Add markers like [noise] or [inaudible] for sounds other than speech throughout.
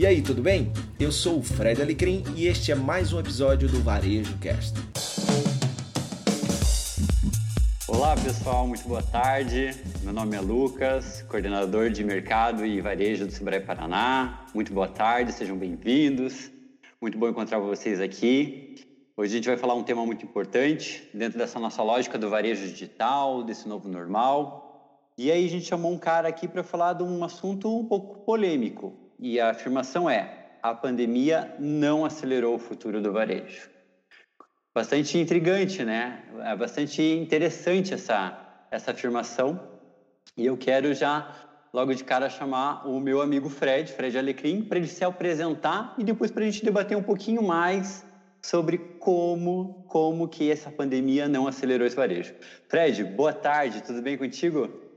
E aí, tudo bem? Eu sou o Fred Alecrim e este é mais um episódio do Varejo Cast. Olá pessoal, muito boa tarde. Meu nome é Lucas, coordenador de mercado e varejo do Sebrae Paraná. Muito boa tarde, sejam bem-vindos. Muito bom encontrar vocês aqui. Hoje a gente vai falar um tema muito importante dentro dessa nossa lógica do varejo digital, desse novo normal. E aí a gente chamou um cara aqui para falar de um assunto um pouco polêmico. E a afirmação é: a pandemia não acelerou o futuro do varejo. Bastante intrigante, né? É bastante interessante essa, essa afirmação. E eu quero já, logo de cara, chamar o meu amigo Fred, Fred Alecrim, para ele se apresentar e depois para a gente debater um pouquinho mais sobre como, como que essa pandemia não acelerou esse varejo. Fred, boa tarde, tudo bem contigo?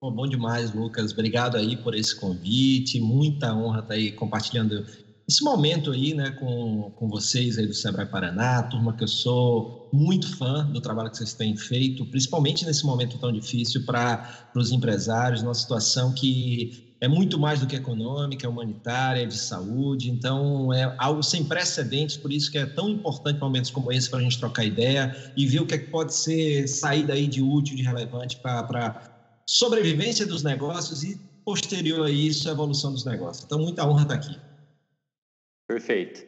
Bom, bom demais, Lucas. Obrigado aí por esse convite. Muita honra estar aí compartilhando esse momento aí, né, com, com vocês aí do Sebrae Paraná, turma que eu sou muito fã do trabalho que vocês têm feito, principalmente nesse momento tão difícil para os empresários, numa situação que é muito mais do que econômica, é humanitária, é de saúde, então é algo sem precedentes, por isso que é tão importante momentos como esse para a gente trocar ideia e ver o que, é que pode ser sair daí de útil, de relevante para sobrevivência dos negócios e posterior a isso a evolução dos negócios. Então muita honra estar aqui. Perfeito.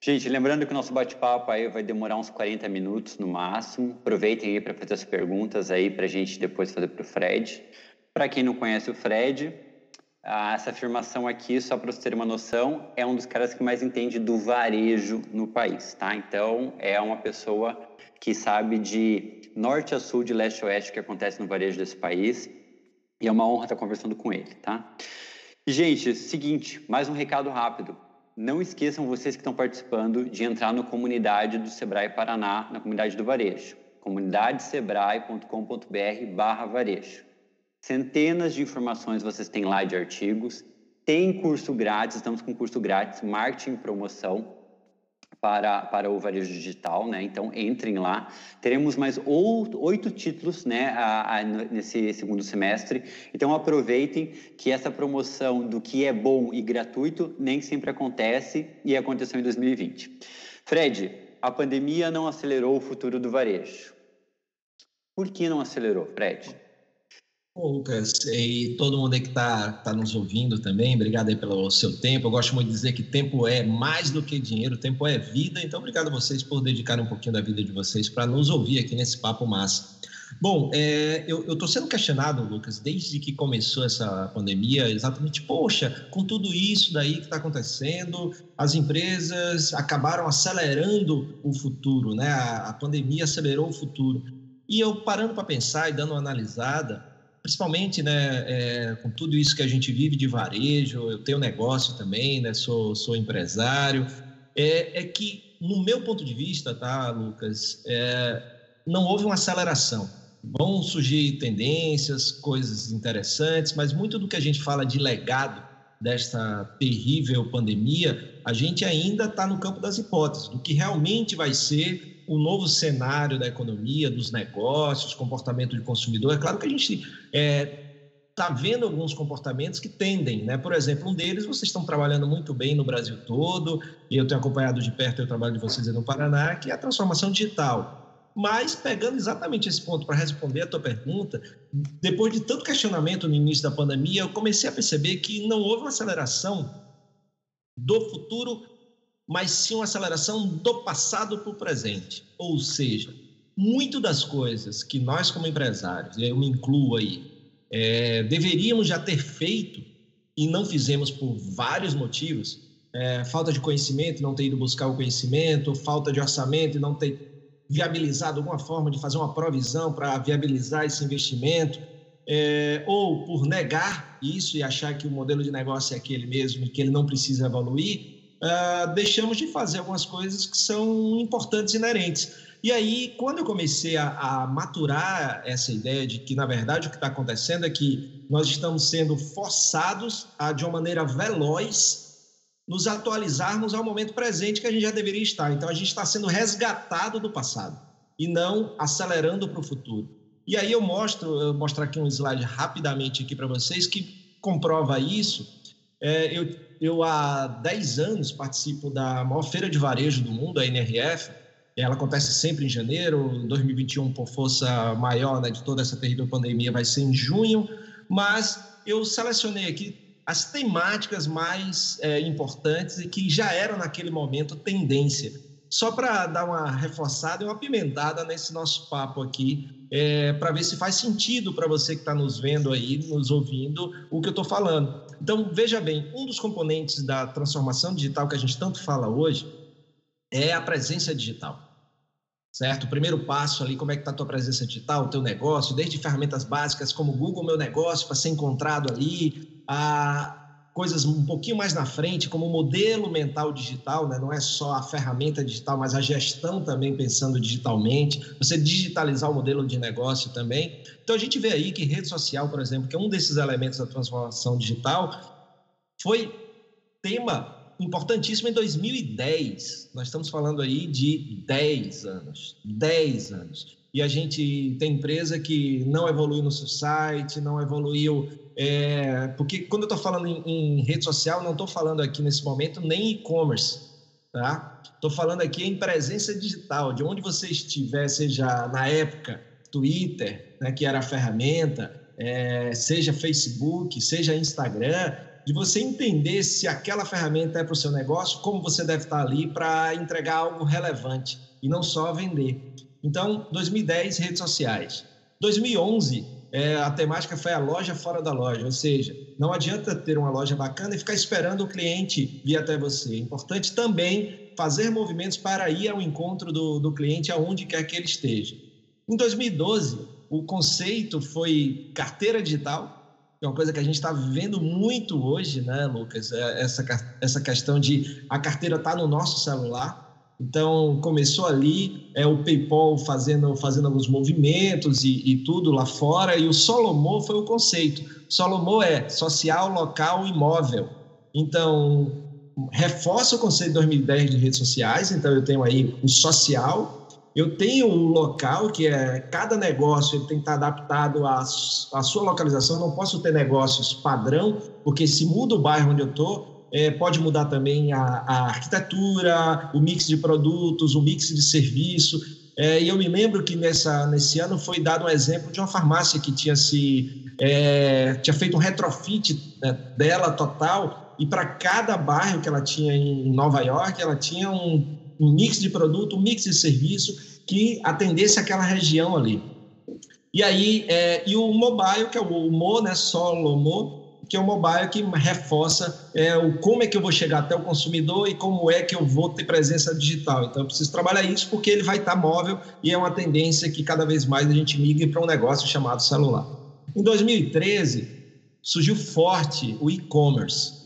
Gente, lembrando que o nosso bate-papo aí vai demorar uns 40 minutos no máximo. Aproveitem aí para fazer as perguntas aí para a gente depois fazer para o Fred. Para quem não conhece o Fred, essa afirmação aqui, só para você ter uma noção, é um dos caras que mais entende do varejo no país, tá? Então, é uma pessoa que sabe de norte a sul, de leste a oeste, o que acontece no varejo desse país. E é uma honra estar conversando com ele, tá? Gente, seguinte, mais um recado rápido não esqueçam vocês que estão participando de entrar na comunidade do Sebrae Paraná, na comunidade do Varejo, comunidadesebrae.com.br barra varejo. Centenas de informações vocês têm lá de artigos, tem curso grátis, estamos com curso grátis, marketing e promoção, para, para o varejo digital, né? Então entrem lá. Teremos mais oito títulos, né, a, a, nesse segundo semestre. Então aproveitem que essa promoção do que é bom e gratuito nem sempre acontece e aconteceu em 2020. Fred, a pandemia não acelerou o futuro do varejo. Por que não acelerou, Fred? Bom, Lucas, e todo mundo aí que está tá nos ouvindo também, obrigado aí pelo seu tempo. Eu gosto muito de dizer que tempo é mais do que dinheiro, tempo é vida. Então, obrigado a vocês por dedicarem um pouquinho da vida de vocês para nos ouvir aqui nesse papo massa. Bom, é, eu estou sendo questionado, Lucas, desde que começou essa pandemia, exatamente, poxa, com tudo isso daí que está acontecendo, as empresas acabaram acelerando o futuro, né? A, a pandemia acelerou o futuro. E eu parando para pensar e dando uma analisada, principalmente né, é, com tudo isso que a gente vive de varejo, eu tenho negócio também, né, sou, sou empresário, é, é que, no meu ponto de vista, tá, Lucas, é, não houve uma aceleração. Vão surgir tendências, coisas interessantes, mas muito do que a gente fala de legado desta terrível pandemia, a gente ainda está no campo das hipóteses, do que realmente vai ser o novo cenário da economia, dos negócios, comportamento de consumidor. É claro que a gente está é, vendo alguns comportamentos que tendem, né? Por exemplo, um deles vocês estão trabalhando muito bem no Brasil todo, e eu tenho acompanhado de perto o trabalho de vocês no Paraná, que é a transformação digital. Mas, pegando exatamente esse ponto para responder a tua pergunta, depois de tanto questionamento no início da pandemia, eu comecei a perceber que não houve uma aceleração do futuro mas sim uma aceleração do passado para o presente. Ou seja, muito das coisas que nós, como empresários, eu me incluo aí, é, deveríamos já ter feito e não fizemos por vários motivos é, falta de conhecimento, não ter ido buscar o conhecimento, falta de orçamento e não ter viabilizado alguma forma de fazer uma provisão para viabilizar esse investimento, é, ou por negar isso e achar que o modelo de negócio é aquele mesmo e que ele não precisa evoluir, uh, deixamos de fazer algumas coisas que são importantes inerentes. E aí, quando eu comecei a, a maturar essa ideia de que, na verdade, o que está acontecendo é que nós estamos sendo forçados a, de uma maneira veloz, nos atualizarmos ao momento presente que a gente já deveria estar. Então, a gente está sendo resgatado do passado e não acelerando para o futuro. E aí eu mostro, eu mostrar aqui um slide rapidamente aqui para vocês que comprova isso. É, eu eu há 10 anos participo da maior feira de varejo do mundo, a NRF. Ela acontece sempre em janeiro, em 2021, por força maior né, de toda essa terrível pandemia, vai ser em junho. Mas eu selecionei aqui as temáticas mais é, importantes e que já eram naquele momento tendência. Só para dar uma reforçada e uma pimentada nesse nosso papo aqui, é, para ver se faz sentido para você que está nos vendo aí, nos ouvindo, o que eu estou falando. Então, veja bem, um dos componentes da transformação digital que a gente tanto fala hoje é a presença digital certo? O primeiro passo ali, como é que está a tua presença digital, o teu negócio, desde ferramentas básicas como Google Meu Negócio para ser encontrado ali, a coisas um pouquinho mais na frente, como o modelo mental digital, né? não é só a ferramenta digital, mas a gestão também pensando digitalmente, você digitalizar o modelo de negócio também. Então a gente vê aí que rede social, por exemplo, que é um desses elementos da transformação digital, foi tema importantíssimo em 2010. Nós estamos falando aí de 10 anos. 10 anos. E a gente tem empresa que não evoluiu no seu site, não evoluiu. É, porque quando eu estou falando em, em, rede social, não estou falando aqui nesse momento nem e-commerce. Tá? Estou falando aqui em presença digital, de onde você estiver, seja na época Twitter, né, que era a ferramenta, é, seja Facebook, seja Instagram, de você entender se aquela ferramenta é para o seu negócio, como você deve estar ali para entregar algo relevante e não só vender. Então, 2010, redes sociais. 2011, é, a temática foi a loja fora da loja, ou seja, não adianta ter uma loja bacana e ficar esperando o cliente vir até você. É importante também fazer movimentos para ir ao encontro do, do cliente aonde quer que ele esteja. Em 2012, o conceito foi carteira digital, é uma coisa que a gente está vivendo muito hoje, né, Lucas? É essa, essa questão de a carteira estar tá no nosso celular. Então, começou ali, é o PayPal fazendo, fazendo alguns movimentos e, e tudo lá fora, e o Solomon foi o conceito. Solomon é social, local, imóvel. Então, reforça o conceito de 2010 de redes sociais. Então, eu tenho aí o social, eu tenho um local que é cada negócio ele tem que estar adaptado à, à sua localização. Eu não posso ter negócios padrão, porque se muda o bairro onde eu estou, é, pode mudar também a, a, arquitetura, o mix de produtos, o mix de serviço. É, e eu me lembro que nessa, nesse ano foi dado um exemplo de uma farmácia que tinha se é, tinha feito um retrofit né, dela total e para cada bairro que ela tinha em Nova York, ela tinha um um mix de produto, um mix de serviço que atendesse aquela região ali. E aí, é, e o mobile, que é o Mo, né, solo Mo, que é o mobile que reforça é, o como é que eu vou chegar até o consumidor e como é que eu vou ter presença digital. Então, eu preciso trabalhar isso porque ele vai estar móvel e é uma tendência que cada vez mais a gente migre para um negócio chamado celular. Em 2013, surgiu forte o e-commerce.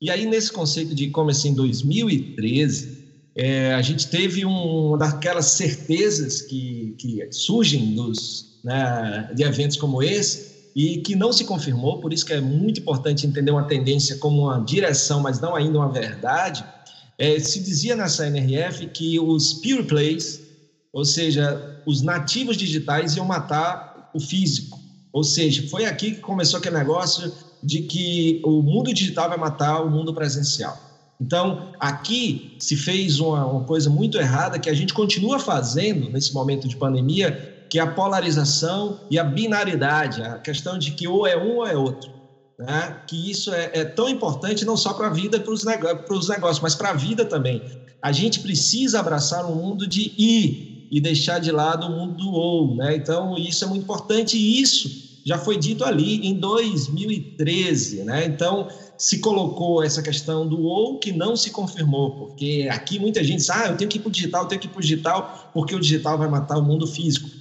E aí, nesse conceito de e-commerce em 2013, é, a gente teve um, uma daquelas certezas que, que surgem dos, né, de eventos como esse e que não se confirmou, por isso que é muito importante entender uma tendência como uma direção, mas não ainda uma verdade. É, se dizia nessa NRF que os pure plays, ou seja, os nativos digitais iam matar o físico. Ou seja, foi aqui que começou aquele negócio de que o mundo digital vai matar o mundo presencial. Então, aqui se fez uma, uma, coisa muito errada que a gente continua fazendo nesse momento de pandemia, que é a polarização e a binaridade, a questão de que ou é um ou é outro. Né? Que isso é, é tão importante não só para a vida, para os negócios, mas para a vida também. A gente precisa abraçar um mundo de i e deixar de lado o mundo do ou. Né? Então, isso é muito importante e isso já foi dito ali em 2013. Né? Então, se colocou essa questão do ou que não se confirmou, porque aqui muita gente diz, ah, eu tenho que ir para o digital, eu tenho que ir para o digital, porque o digital vai matar o mundo físico.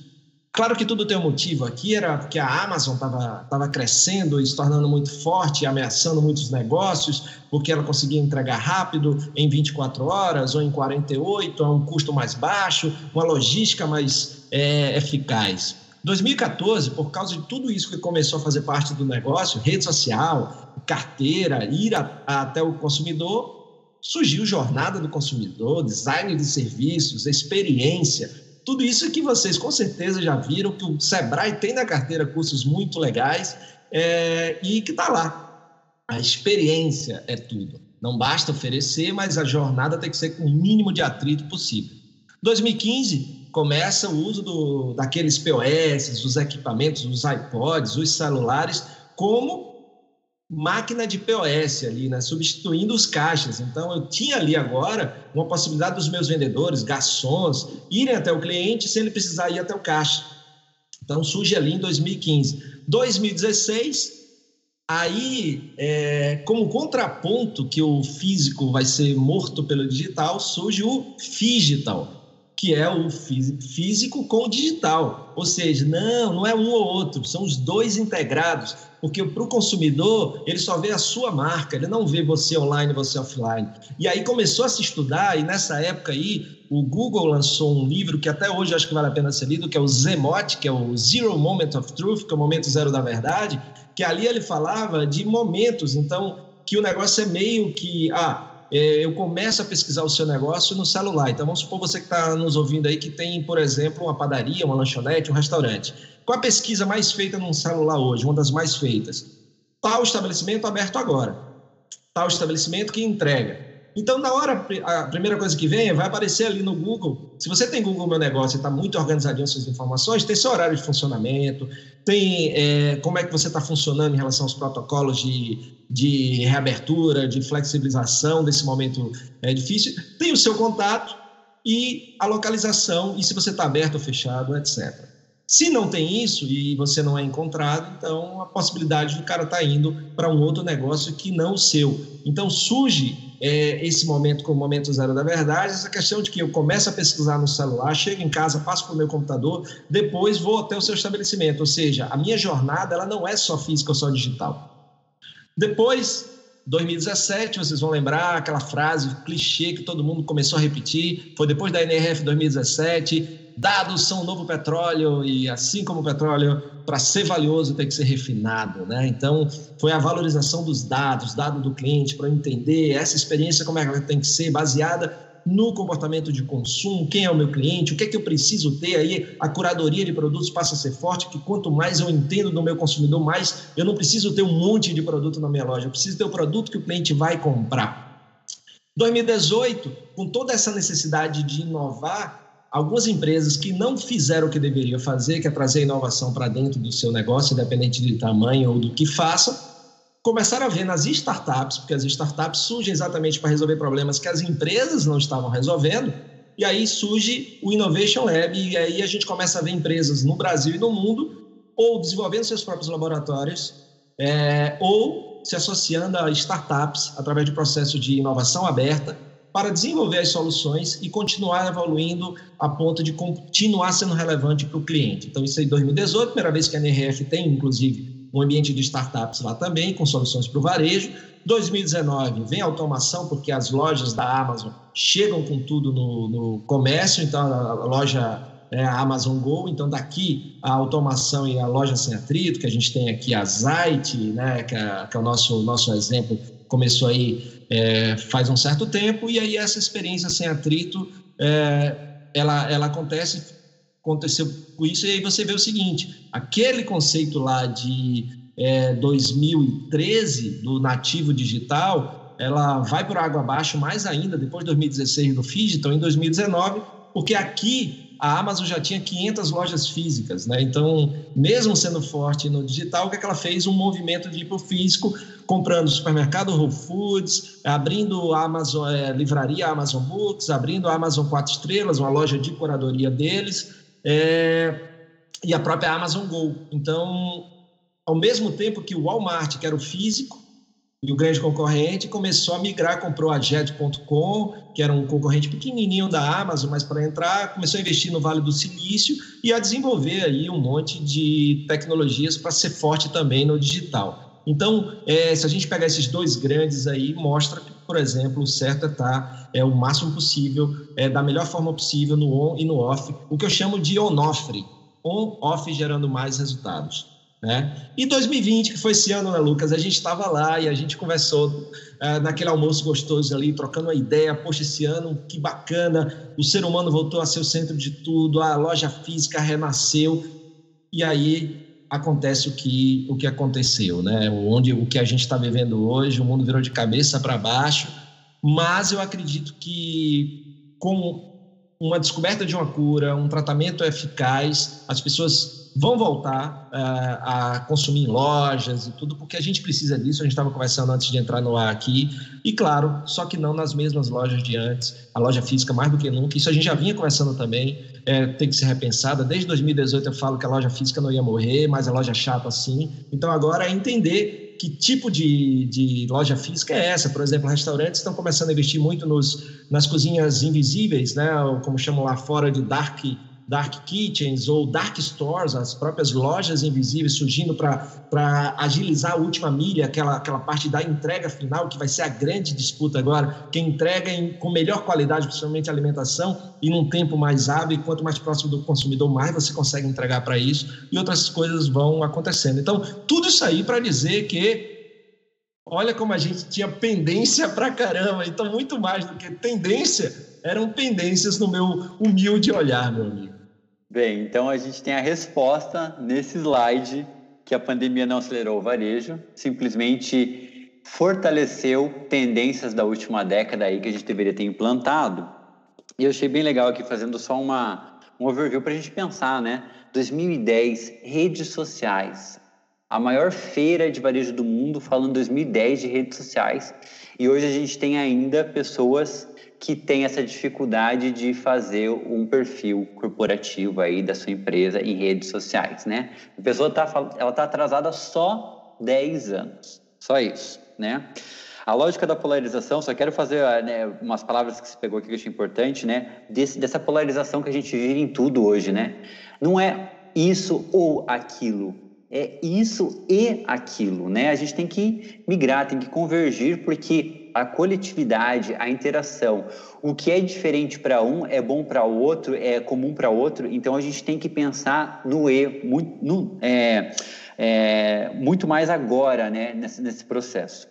Claro que tudo tem um motivo. Aqui era porque a Amazon estava tava crescendo e se tornando muito forte, ameaçando muitos negócios, porque ela conseguia entregar rápido, em 24 horas ou em 48, a um custo mais baixo, uma logística mais é, eficaz. 2014, por causa de tudo isso que começou a fazer parte do negócio, rede social, carteira, ir a, a, até o consumidor, surgiu jornada do consumidor, design de serviços, experiência, tudo isso que vocês com certeza já viram que o Sebrae tem na carteira cursos muito legais é, e que está lá. A experiência é tudo. Não basta oferecer, mas a jornada tem que ser com o mínimo de atrito possível. 2015 começa o uso do, daqueles POS, os equipamentos, os iPods, os celulares, como máquina de POS ali, né? substituindo os caixas. Então, eu tinha ali agora uma possibilidade dos meus vendedores, garçons, irem até o cliente sem ele precisar ir até o caixa. Então, surge ali em 2015. 2016, aí, é, como contraponto que o físico vai ser morto pelo digital, surge o digital que é o físico com o digital. Ou seja, não, não é um ou outro, são os dois integrados. Porque para o consumidor, ele só vê a sua marca, ele não vê você online, você offline. E aí começou a se estudar, e nessa época aí, o Google lançou um livro que até hoje acho que vale a pena ser lido, que é o Zemote, que é o Zero Moment of Truth, que é o momento zero da verdade, que ali ele falava de momentos, então, que o negócio é meio que, ah, eu começo a pesquisar o seu negócio no celular. Então, vamos supor você que está nos ouvindo aí que tem, por exemplo, uma padaria, uma lanchonete, um restaurante. Qual a pesquisa mais feita num celular hoje? Uma das mais feitas. Tal estabelecimento aberto agora. Tal estabelecimento que entrega. Então, na hora, a primeira coisa que vem vai aparecer ali no Google. Se você tem Google Meu Negócio e está muito organizadinho suas informações, tem seu horário de funcionamento, tem é, como é que você está funcionando em relação aos protocolos de, de reabertura, de flexibilização desse momento é, difícil, tem o seu contato e a localização, e se você está aberto ou fechado, etc. Se não tem isso e você não é encontrado, então a possibilidade do cara estar tá indo para um outro negócio que não o seu. Então surge é, esse momento como momento zero da verdade, essa questão de que eu começo a pesquisar no celular, chego em casa, passo para o meu computador, depois vou até o seu estabelecimento. Ou seja, a minha jornada ela não é só física ou só digital. Depois 2017, vocês vão lembrar aquela frase clichê que todo mundo começou a repetir, foi depois da NRF 2017, dados são o novo petróleo e assim como o petróleo, para ser valioso tem que ser refinado, né? Então, foi a valorização dos dados, dado do cliente para entender essa experiência como é que ela tem que ser baseada no comportamento de consumo, quem é o meu cliente, o que é que eu preciso ter aí, a curadoria de produtos passa a ser forte, que quanto mais eu entendo do meu consumidor, mais eu não preciso ter um monte de produto na minha loja, eu preciso ter o produto que o cliente vai comprar. 2018, com toda essa necessidade de inovar, algumas empresas que não fizeram o que deveriam fazer, que é trazer inovação para dentro do seu negócio, independente de tamanho ou do que façam, começaram a ver nas startups, porque as startups surgem exatamente para resolver problemas que as empresas não estavam resolvendo, e aí surge o Innovation Lab, e aí a gente começa a ver empresas no Brasil e no mundo, ou desenvolvendo seus próprios laboratórios, é, ou se associando a startups através de processo de inovação aberta, para desenvolver as soluções e continuar evoluindo a ponto de continuar sendo relevante para o cliente. Então, isso aí, 2018, primeira vez que a NRF tem, inclusive, um ambiente de startups lá também, com soluções para o varejo. 2019 vem automação, porque as lojas da Amazon chegam com tudo no, no comércio, então a loja é a Amazon Go, então daqui a automação e a loja sem atrito, que a gente tem aqui a Zite, né, que é, que é o nosso, nosso exemplo, começou aí é, faz um certo tempo, e aí essa experiência sem atrito, é, ela, ela acontece aconteceu com isso, e aí você vê o seguinte: aquele conceito lá de é, 2013 do nativo digital, ela vai por água abaixo mais ainda depois de 2016 do Digital, em 2019, porque aqui a Amazon já tinha 500 lojas físicas, né? Então, mesmo sendo forte no digital, o que, é que ela fez? Um movimento de ir para o físico, comprando supermercado Whole Foods, abrindo a Amazon é, livraria Amazon Books, abrindo a Amazon Quatro Estrelas, uma loja de curadoria deles, é, e a própria Amazon Go. Então, ao mesmo tempo que o Walmart, que era o físico, e o grande concorrente começou a migrar, comprou a Jet.com, que era um concorrente pequenininho da Amazon, mas para entrar começou a investir no Vale do Silício e a desenvolver aí um monte de tecnologias para ser forte também no digital. Então, é, se a gente pegar esses dois grandes aí, mostra que, por exemplo, o certo é estar tá, é, o máximo possível, é, da melhor forma possível no on e no off, o que eu chamo de on-off, on-off gerando mais resultados. Né? E 2020, que foi esse ano, né, Lucas? A gente estava lá e a gente conversou uh, naquele almoço gostoso ali, trocando uma ideia. Poxa, esse ano, que bacana! O ser humano voltou a ser o centro de tudo, a loja física renasceu. E aí acontece o que, o que aconteceu, né? Onde o que a gente está vivendo hoje, o mundo virou de cabeça para baixo, mas eu acredito que com uma descoberta de uma cura, um tratamento eficaz, as pessoas vão voltar uh, a consumir em lojas e tudo, porque a gente precisa disso. A gente estava conversando antes de entrar no ar aqui. E claro, só que não nas mesmas lojas de antes. A loja física mais do que nunca. Isso a gente já vinha conversando também. É, tem que ser repensada. Desde 2018 eu falo que a loja física não ia morrer, mas a loja chata sim. Então agora é entender que tipo de, de loja física é essa. Por exemplo, restaurantes estão começando a investir muito nos, nas cozinhas invisíveis, né? como chamam lá fora de dark dark kitchens ou dark stores, as próprias lojas invisíveis surgindo para agilizar a última milha, aquela, aquela parte da entrega final, que vai ser a grande disputa agora, quem entrega em, com melhor qualidade, principalmente alimentação, e num tempo mais hábil, e quanto mais próximo do consumidor, mais você consegue entregar para isso, e outras coisas vão acontecendo. Então, tudo isso aí para dizer que olha como a gente tinha pendência para caramba, então muito mais do que tendência, eram pendências no meu humilde olhar, meu amigo. Bem, então a gente tem a resposta nesse slide que a pandemia não acelerou o varejo, simplesmente fortaleceu tendências da última década aí que a gente deveria ter implantado. E eu achei bem legal aqui fazendo só uma um overview para a gente pensar, né? 2010, redes sociais. A maior feira de varejo do mundo falando em 2010 de redes sociais. E hoje a gente tem ainda pessoas que tem essa dificuldade de fazer um perfil corporativo aí da sua empresa em redes sociais, né? A pessoa tá, ela tá atrasada só 10 anos, só isso, né? A lógica da polarização, só quero fazer né, umas palavras que você pegou aqui que eu achei importante, né? Desse, dessa polarização que a gente vive em tudo hoje, né? Não é isso ou aquilo, é isso e aquilo, né? A gente tem que migrar, tem que convergir, porque a coletividade, a interação. O que é diferente para um é bom para o outro, é comum para outro, então a gente tem que pensar no E, muito, no, é, é, muito mais agora, né, nesse, nesse processo.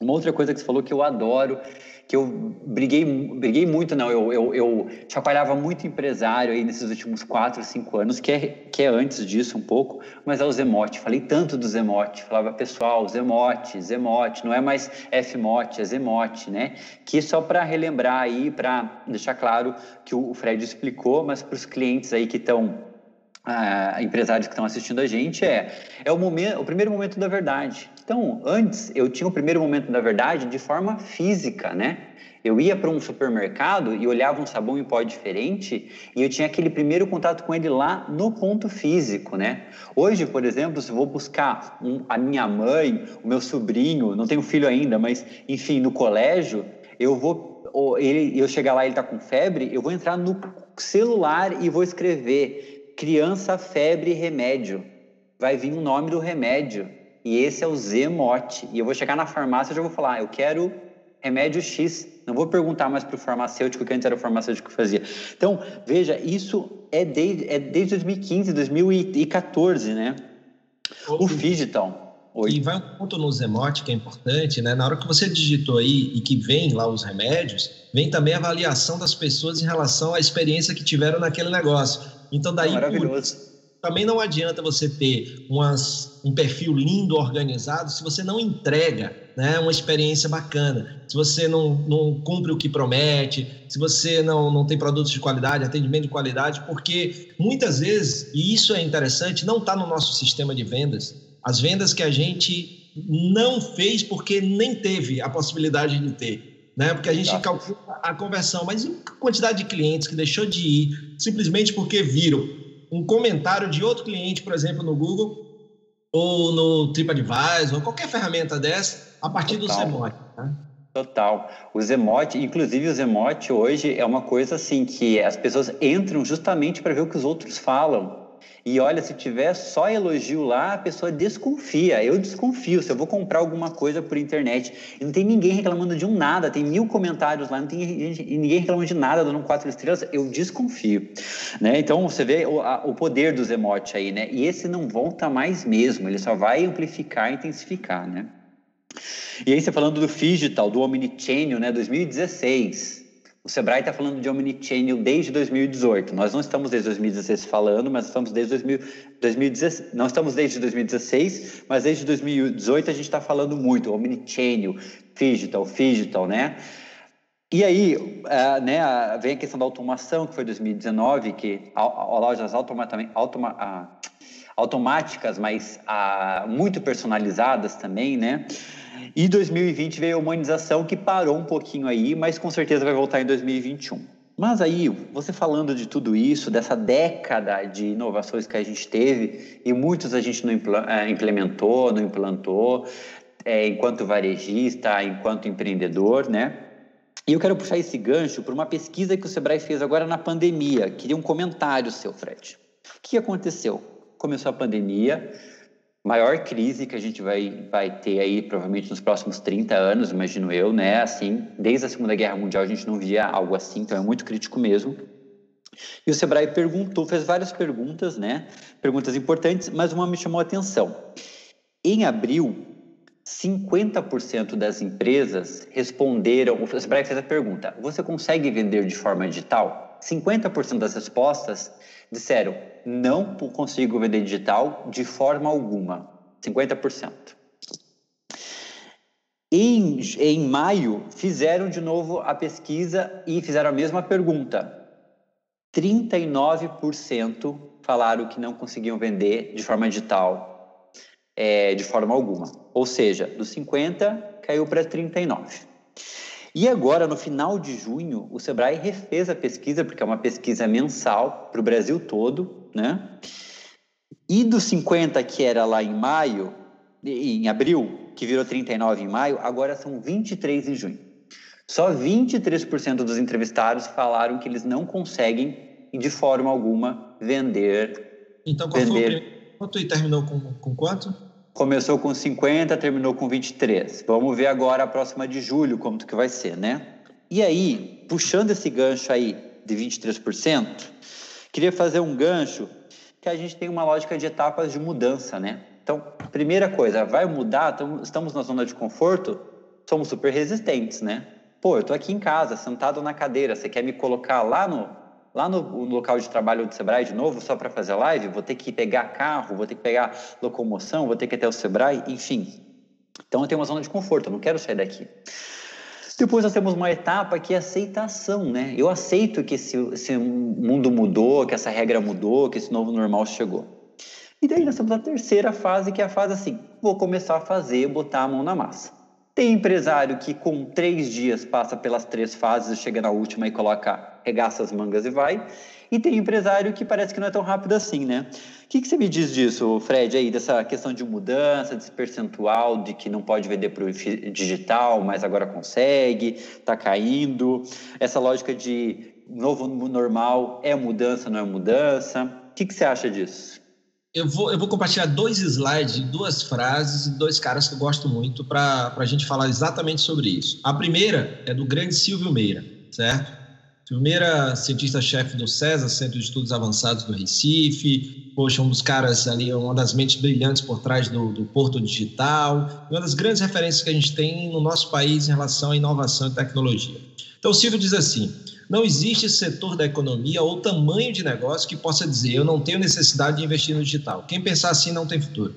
Uma outra coisa que você falou que eu adoro que eu briguei, briguei muito, não, eu, eu, eu chacoalhava muito empresário aí nesses últimos quatro, cinco anos, que é, que é antes disso um pouco, mas é o Zemote, falei tanto do Zemote, falava, pessoal, Zemote, Zemote, não é mais Fmote, é Zemote, né? Que só para relembrar aí, para deixar claro que o Fred explicou, mas para os clientes aí que estão ah, empresários que estão assistindo a gente é é o momento o primeiro momento da verdade então, antes eu tinha o primeiro momento da verdade de forma física, né? Eu ia para um supermercado e olhava um sabão em pó diferente e eu tinha aquele primeiro contato com ele lá no ponto físico, né? Hoje, por exemplo, se eu vou buscar um, a minha mãe, o meu sobrinho, não tenho filho ainda, mas enfim, no colégio, eu vou, ou ele, eu chegar lá e ele está com febre, eu vou entrar no celular e vou escrever criança, febre, remédio. Vai vir o nome do remédio e esse é o Zemote. E eu vou chegar na farmácia e já vou falar, ah, eu quero remédio X. Não vou perguntar mais para o farmacêutico, que antes era o farmacêutico que fazia. Então, veja, isso é desde, é desde 2015, 2014, né? O Digital. Oi. E vai um ponto no Zemote que é importante, né? Na hora que você digitou aí e que vem lá os remédios, vem também a avaliação das pessoas em relação à experiência que tiveram naquele negócio. Então, daí. Maravilhoso. Por também não adianta você ter umas, um perfil lindo, organizado, se você não entrega né, uma experiência bacana, se você não, não cumpre o que promete, se você não, não tem produtos de qualidade, atendimento de qualidade, porque muitas vezes, e isso é interessante, não está no nosso sistema de vendas. As vendas que a gente não fez porque nem teve a possibilidade de ter. Né? Porque a gente calcula a conversão, mas a quantidade de clientes que deixou de ir simplesmente porque viram um comentário de outro cliente, por exemplo, no Google ou no TripAdvisor, ou qualquer ferramenta dessa, a partir Total. do Zemote. Né? Total. O Zemote, inclusive o Zemote hoje é uma coisa assim que as pessoas entram justamente para ver o que os outros falam. E olha, se tiver só elogio lá, a pessoa desconfia. Eu desconfio se eu vou comprar alguma coisa por internet. E não tem ninguém reclamando de um nada, tem mil comentários lá, não tem ninguém reclamando de nada, dando quatro estrelas, eu desconfio. Né? Então você vê o, a, o poder dos emotes aí, né? E esse não volta mais mesmo, ele só vai amplificar e intensificar, né? E aí você falando do digital, do Omnichannel, né? 2016 o Sebrae está falando de Omnichannel desde 2018. Nós não estamos desde 2016 falando, mas estamos desde 2000, 2016. Não estamos desde 2016, mas desde 2018 a gente está falando muito Omnichannel, Digital, Digital, né? E aí, uh, né, vem a questão da automação, que foi 2019, que a, a lojas automa, uh, automáticas, mas muito personalizadas também, né? E 2020 veio a humanização que parou um pouquinho aí, mas com certeza vai voltar em 2021. Mas aí, você falando de tudo isso, dessa década de inovações que a gente teve, e muitos a gente não eh, implementou, não implantou, é, enquanto varejista, enquanto empreendedor, né? E eu quero puxar esse gancho para uma pesquisa que o Sebrae fez agora na pandemia. Queria um comentário seu, Fred. O que aconteceu? Começou a pandemia, maior crise que a gente vai, vai ter aí provavelmente nos próximos 30 anos, imagino eu, né? Assim, desde a Segunda Guerra Mundial a gente não via algo assim, então é muito crítico mesmo. E o Sebrae perguntou, fez várias perguntas, né? Perguntas importantes, mas uma me chamou a atenção. Em abril, 50% das empresas responderam, o Sebrae fez a pergunta, você consegue vender de forma digital? 50% das respostas disseram, não consigo vender digital de forma alguma. 50%. Em, em maio, fizeram de novo a pesquisa e fizeram a mesma pergunta. 39% falaram que não conseguiam vender de forma digital é, de forma alguma. Ou seja, dos 50 caiu para 39. E agora, no final de junho, o Sebrae refez a pesquisa, porque é uma pesquisa mensal para o Brasil todo, né? E dos 50 que era lá em maio, em abril, que virou 39 em maio, agora são 23 em junho. Só 23% dos entrevistados falaram que eles não conseguem, de forma alguma, vender. Então, qual vender... foi o primeiro quanto e terminou com, com quanto? Começou com 50, terminou com 23. Vamos ver agora a próxima de julho como que vai ser, né? E aí, puxando esse gancho aí de 23%, queria fazer um gancho que a gente tem uma lógica de etapas de mudança, né? Então, primeira coisa, vai mudar, estamos na zona de conforto, somos super resistentes, né? Pô, eu tô aqui em casa, sentado na cadeira, você quer me colocar lá no lá no, no, local de trabalho do Sebrae de novo, só para fazer live, vou ter que pegar carro, vou ter que pegar locomoção, vou ter que ir até o Sebrae, enfim. Então eu tenho uma zona de conforto, eu não quero sair daqui. Depois nós temos uma etapa que é aceitação, né? Eu aceito que esse, esse mundo mudou, que essa regra mudou, que esse novo normal chegou. E daí nós temos a terceira fase, que é a fase assim, vou começar a fazer, botar a mão na massa. Tem empresário que com três dias passa pelas três fases, chega na última e coloca, regaça as mangas e vai. E tem empresário que parece que não é tão rápido assim, né? O que, que você me diz disso, Fred, aí, dessa questão de mudança, desse percentual de que não pode vender para o digital, mas agora consegue, está caindo, essa lógica de novo normal é mudança, não é mudança? O que, que você acha disso? Eu vou, eu vou compartilhar dois slides, duas frases e dois caras que eu gosto muito para a gente falar exatamente sobre isso. A primeira é do grande Silvio Meira, certo? Silvio Meira, cientista-chefe do CESA, Centro de Estudos Avançados do Recife, poxa, um dos caras ali, uma das mentes brilhantes por trás do, do Porto Digital, uma das grandes referências que a gente tem no nosso país em relação à inovação e tecnologia. Então, o Silvio diz assim: não existe setor da economia ou tamanho de negócio que possa dizer eu não tenho necessidade de investir no digital. Quem pensar assim não tem futuro.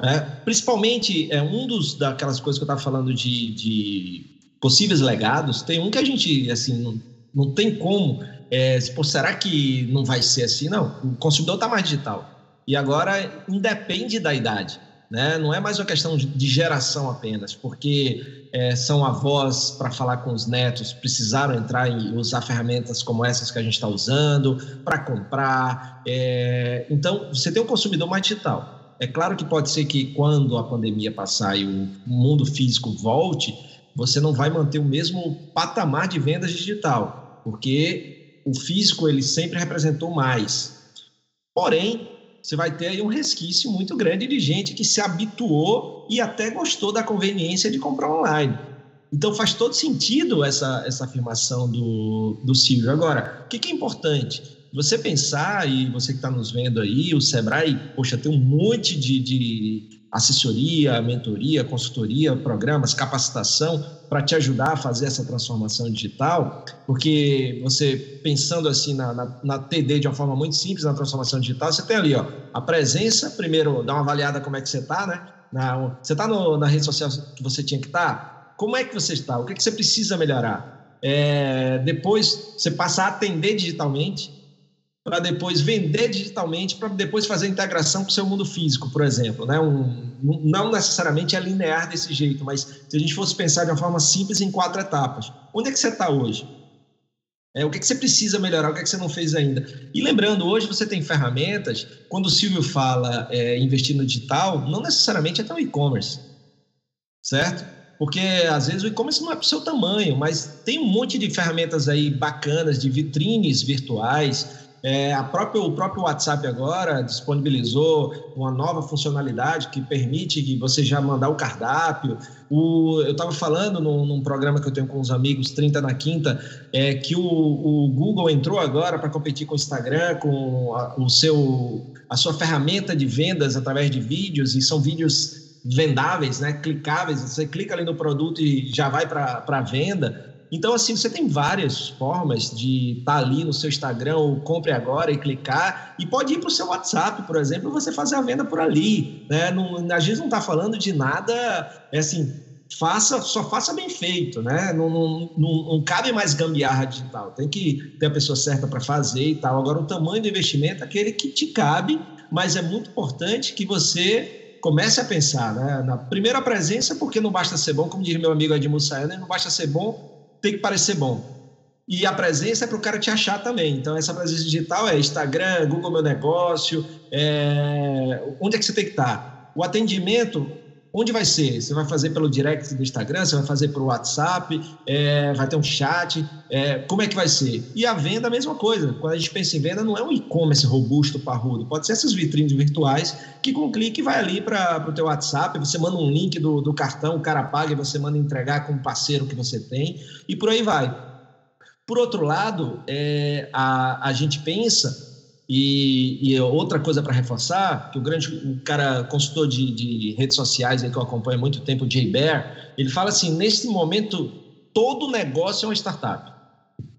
É, principalmente, é um dos daquelas coisas que eu estava falando de, de, possíveis legados, tem um que a gente, assim, não, não tem como, é, pô, será que não vai ser assim? Não, o consumidor está mais digital. E agora independe da idade. Né? Não é mais uma questão de geração apenas, porque é, são avós para falar com os netos, precisaram entrar e usar ferramentas como essas que a gente está usando para comprar. É, então, você tem um consumidor mais digital. É claro que pode ser que quando a pandemia passar e o mundo físico volte, você não vai manter o mesmo patamar de vendas digital, porque o físico ele sempre representou mais. Porém, você vai ter aí um resquício muito grande de gente que se habituou e até gostou da conveniência de comprar online. Então faz todo sentido essa, essa afirmação do, do Silvio. Agora, o que, que é importante? Você pensar, e você que está nos vendo aí, o Sebrae, poxa, tem um monte de, de assessoria, mentoria, consultoria, programas, capacitação para te ajudar a fazer essa transformação digital, porque você pensando assim na, na, na, TD de uma forma muito simples na transformação digital, você tem ali ó, a presença, primeiro dá uma avaliada como é que você está, né? Na, você está na rede social que você tinha que estar? Tá? Como é que você está? O que, é que você precisa melhorar? É, depois você passa a atender digitalmente, para depois vender digitalmente, para depois fazer a integração com o seu mundo físico, por exemplo. Né? Um, não necessariamente é linear desse jeito, mas se a gente fosse pensar de uma forma simples em quatro etapas. Onde é que você está hoje? É, o que, é que você precisa melhorar, o que, é que você não fez ainda? E lembrando, hoje você tem ferramentas, quando o Silvio fala é, investir no digital, não necessariamente é até o e-commerce, certo? Porque às vezes o e-commerce não é para o seu tamanho, mas tem um monte de ferramentas aí bacanas, de vitrines virtuais, é, a própria, o próprio WhatsApp agora disponibilizou uma nova funcionalidade que permite que você já mandar o cardápio. O, eu estava falando num, num, programa que eu tenho com os amigos, 30 na quinta, é, que o, o Google entrou agora para competir com o Instagram, com a, o seu, a sua ferramenta de vendas através de vídeos, e são vídeos vendáveis, né, clicáveis. Você clica ali no produto e já vai para a venda. Então, assim, você tem várias formas de estar tá ali no seu Instagram, ou compre agora e clicar, e pode ir para o seu WhatsApp, por exemplo, você fazer a venda por ali. Né? Não, a gente não está falando de nada, é assim, faça, só faça bem feito, né? Não, não, não, não, cabe mais gambiarra digital, tem que ter a pessoa certa para fazer e tal. Agora, o tamanho do investimento é aquele que te cabe, mas é muito importante que você comece a pensar, né? Na primeira presença, porque não basta ser bom, como diz meu amigo Edmundo Sayane, não basta ser bom, tem que parecer bom. E a presença é para o cara te achar também. Então, essa presença digital é Instagram, Google Meu Negócio, é... onde é que você tem que estar? O atendimento, Onde vai ser? Você vai fazer pelo direct do Instagram, você vai fazer pelo WhatsApp, é, vai ter um chat, é, como é que vai ser? E a venda, a mesma coisa. Quando a gente pensa em venda, não é um e-commerce robusto, parrudo. Pode ser essas vitrines virtuais que com um clique vai ali para o teu WhatsApp, você manda um link do, do cartão, o cara paga e você manda entregar com o parceiro que você tem e por aí vai. Por outro lado, é, a, a gente pensa e, e outra coisa para reforçar, que o grande o cara consultor de, de redes sociais aí que eu acompanho há muito tempo, o Jay Bear, ele fala assim, neste momento todo negócio é uma startup.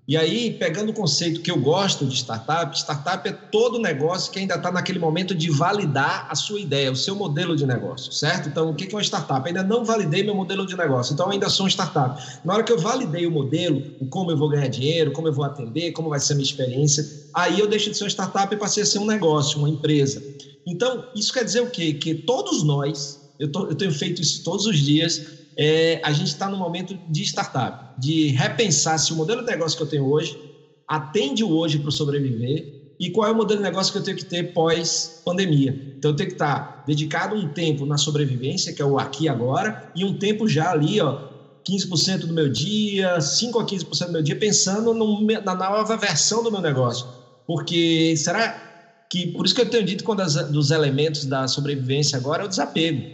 E aí, pegando o conceito que eu gosto de startup, startup é todo negócio que ainda está naquele momento de validar a sua ideia, o seu modelo de negócio, certo? Então, o que é uma startup? ainda não validei meu modelo de negócio, então ainda sou um startup. Na hora que eu validei o modelo, como eu vou ganhar dinheiro, como eu vou atender, como vai ser a minha experiência, aí eu deixo de ser uma startup e passei a ser um negócio, uma empresa. Então, isso quer dizer o quê? Que todos nós, eu, tô, eu tenho feito isso todos os dias, é, a gente está no momento de startup, de repensar se o modelo de negócio que eu tenho hoje atende o hoje para sobreviver e qual é o modelo de negócio que eu tenho que ter pós-pandemia. Então, eu tenho que estar tá dedicado um tempo na sobrevivência, que é o aqui e agora, e um tempo já ali, ó, 15% do meu dia, 5 a 15% do meu dia, pensando no, na nova versão do meu negócio. Porque será que, por isso que eu tenho dito que um dos elementos da sobrevivência agora é o desapego.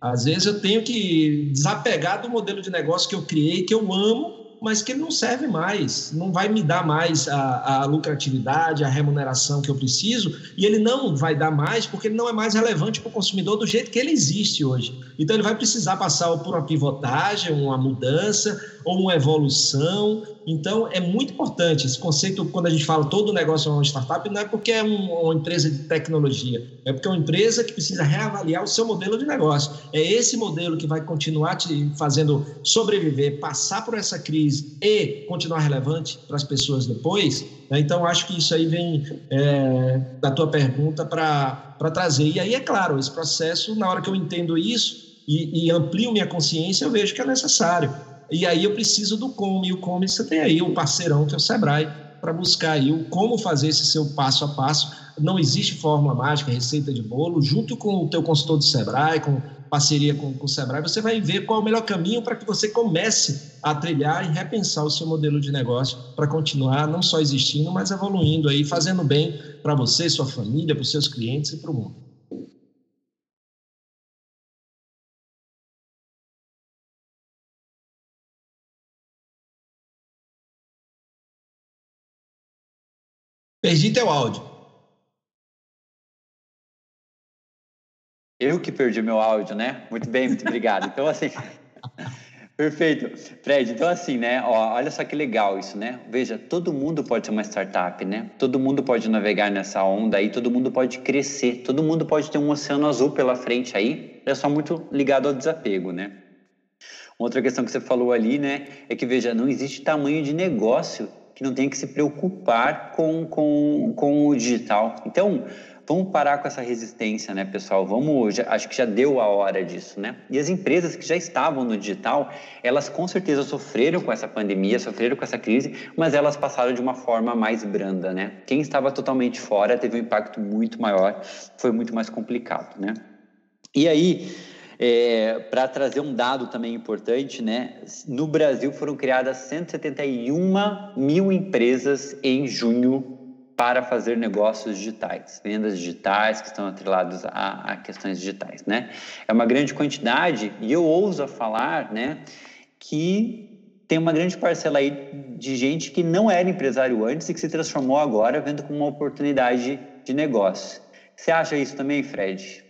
Às vezes eu tenho que desapegar do modelo de negócio que eu criei, que eu amo, mas que ele não serve mais, não vai me dar mais a, a, lucratividade, a remuneração que eu preciso, e ele não vai dar mais porque ele não é mais relevante para o consumidor do jeito que ele existe hoje. Então ele vai precisar passar por uma pivotagem, uma mudança ou uma evolução. Então é muito importante esse conceito quando a gente fala todo negócio é uma startup, não é porque é um, uma empresa de tecnologia, é porque é uma empresa que precisa reavaliar o seu modelo de negócio. É esse modelo que vai continuar te fazendo sobreviver, passar por essa crise e continuar relevante para as pessoas depois. Né? Então acho que isso aí vem é, da tua pergunta para trazer. E aí é claro, esse processo na hora que eu entendo isso e, e amplio minha consciência, eu vejo que é necessário. E aí eu preciso do como, e o como você tem aí um parceirão que é o Sebrae, para buscar aí o como fazer esse seu passo a passo. Não existe fórmula mágica, receita de bolo. Junto com o teu consultor do Sebrae, com parceria com, com o Sebrae, você vai ver qual é o melhor caminho para que você comece a trilhar e repensar o seu modelo de negócio para continuar não só existindo, mas evoluindo aí, fazendo bem para você, sua família, para os seus clientes e para o mundo. Perdi teu áudio. Eu que perdi meu áudio, né? Muito bem, muito obrigado. Então, assim. [laughs] Perfeito. Fred, então assim, né? Ó, olha só que legal isso, né? Veja, todo mundo pode ser uma startup, né? Todo mundo pode navegar nessa onda aí, todo mundo pode crescer, todo mundo pode ter um oceano azul pela frente aí. É só muito ligado ao desapego, né? Outra questão que você falou ali, né? É que, veja, não existe tamanho de negócio que não tenha que se preocupar com, com, com o digital. Então, Vamos parar com essa resistência, né, pessoal? Vamos, já, acho que já deu a hora disso, né? E as empresas que já estavam no digital, elas com certeza sofreram com essa pandemia, sofreram com essa crise, mas elas passaram de uma forma mais branda, né? Quem estava totalmente fora teve um impacto muito maior, foi muito mais complicado, né? E aí, é, para trazer um dado também importante, né? No Brasil foram criadas 171 mil empresas em junho para fazer negócios digitais, vendas digitais que estão atrelados a, a, questões digitais, né? É uma grande quantidade e eu ouso falar, né, que tem uma grande parcela aí de gente que não era empresário antes e que se transformou agora vendo como uma oportunidade de negócio. Você acha isso também, Fred?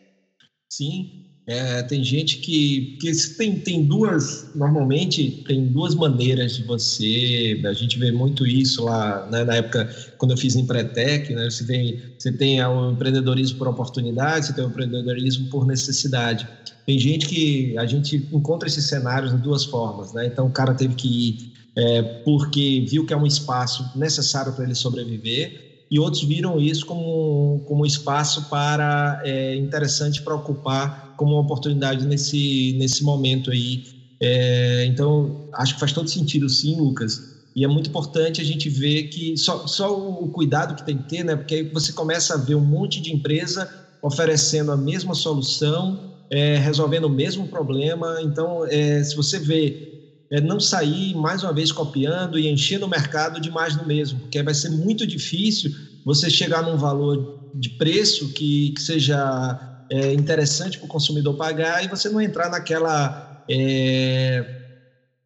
Sim, é, tem gente que, que tem, tem duas, normalmente tem duas maneiras de você, a gente vê muito isso lá né, na época quando eu fiz Empretec, né, você, tem, você tem o empreendedorismo por oportunidade, você tem o empreendedorismo por necessidade. Tem gente que a gente encontra esses cenários de duas formas, né? Então o cara teve que ir é, porque viu que é um espaço necessário para ele sobreviver, e outros viram isso como, como espaço para é, interessante para ocupar como uma oportunidade nesse, nesse momento aí. É, então, acho que faz todo sentido, sim, Lucas. E é muito importante a gente ver que só, só o cuidado que tem que ter, né? Porque aí você começa a ver um monte de empresa oferecendo a mesma solução, é, resolvendo o mesmo problema. Então, é, se você vê é não sair mais uma vez copiando e enchendo o mercado de mais do mesmo, porque vai ser muito difícil você chegar num valor de preço que, que seja é, interessante para o consumidor pagar e você não entrar naquela é,